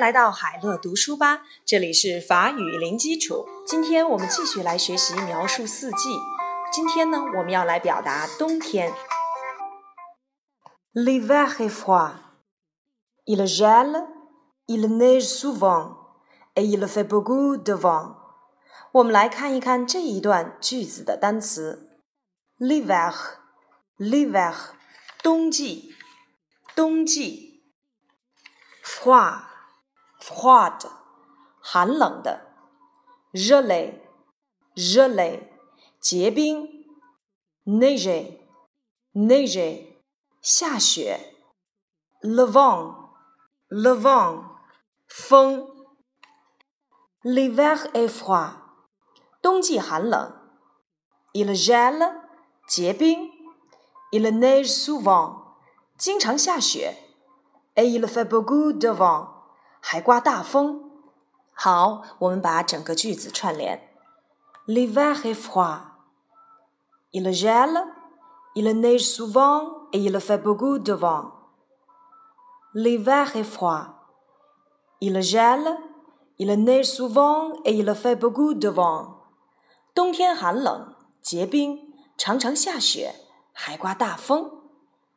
来到海乐读书吧，这里是法语零基础。今天我们继续来学习描述四季。今天呢，我们要来表达冬天。L'hiver est froid. Il gèle, il neige souvent, et il fait beaucoup de vent. 我们来看一看这一段句子的单词：l'hiver，l'hiver，冬季，冬季；froid。froid，寒冷的；热泪，热泪，结冰；neige，neige，下雪；le vent，le vent，风；l'hiver est froid，冬季寒冷；il gèle，结冰；il neige souvent，经常下雪；et il fait beaucoup de vent。还刮大风。好，我们把整个句子串联：L'hiver est froid. Il gèle, il neige souvent et il fait beaucoup de vent. L'hiver est froid. Il gèle, il neige souvent et il fait beaucoup de vent. 冬天寒冷，结冰，常常下雪，还刮大风。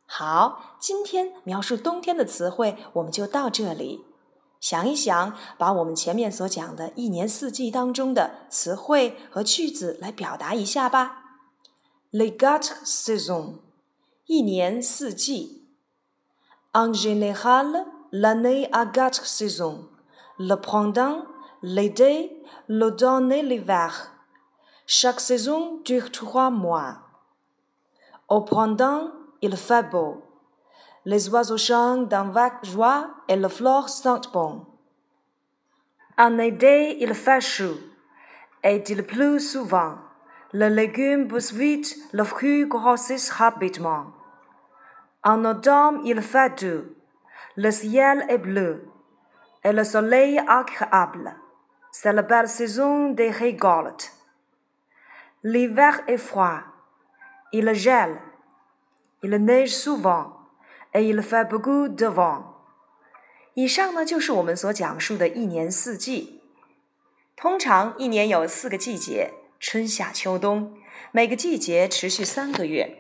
好，今天描述冬天的词汇我们就到这里。想一想，把我们前面所讲的一年四季当中的词汇和句子来表达一下吧。Les quatre saisons，一年四季。En général, l'année a quatre saisons: le printemps, l'été, l'automne et l'hiver. Chaque saison dure trois mois. Au printemps, il fait beau. Les oiseaux chantent d'un vague joie et le flore sentent bon. En été, il fait chaud et il pleut souvent? Les légumes poussent vite, le fruit grossit rapidement. En automne, il fait doux. Le ciel est bleu et le soleil agréable. C'est la belle saison des récoltes. L'hiver est froid. Il gèle. Il neige souvent. Ail fa b'gou de vent。以上呢就是我们所讲述的一年四季。通常一年有四个季节：春夏秋冬。每个季节持续三个月。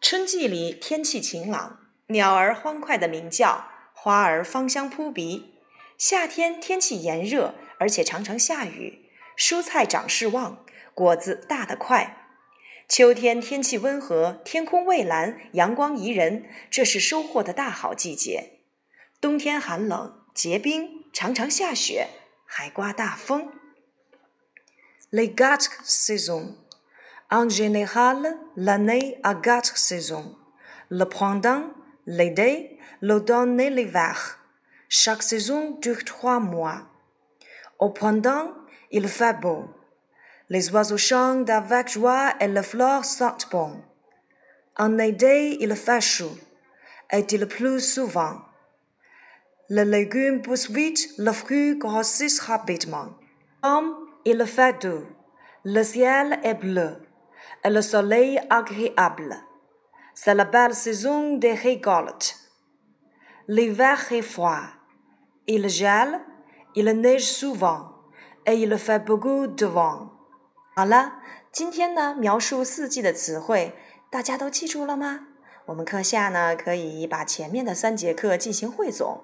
春季里天气晴朗，鸟儿欢快的鸣叫，花儿芳香扑鼻。夏天天气炎热，而且常常下雨，蔬菜长势旺，果子大得快。秋天天气温和，天空蔚蓝，阳光宜人，这是收获的大好季节。冬天寒冷，结冰，常常下雪，还刮大风。Les quatre saisons. En général, l'année a quatre saisons: le printemps, l'été, l'automne et l'hiver. Chaque saison dure trois mois. Au printemps, il fait beau. Les oiseaux chantent avec joie et les fleurs sentent bon. En été, il fait chaud et il pleut souvent? Les légumes poussent vite, le fruit grossit rapidement. Comme il fait doux, le ciel est bleu et le soleil agréable. C'est la belle saison des récoltes. L'hiver est froid. Il gèle, il neige souvent et il fait beaucoup de vent. 好了，今天呢描述四季的词汇，大家都记住了吗？我们课下呢可以把前面的三节课进行汇总，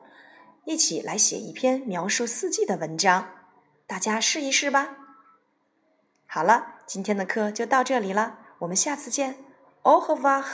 一起来写一篇描述四季的文章，大家试一试吧。好了，今天的课就到这里了，我们下次见，Au revoir。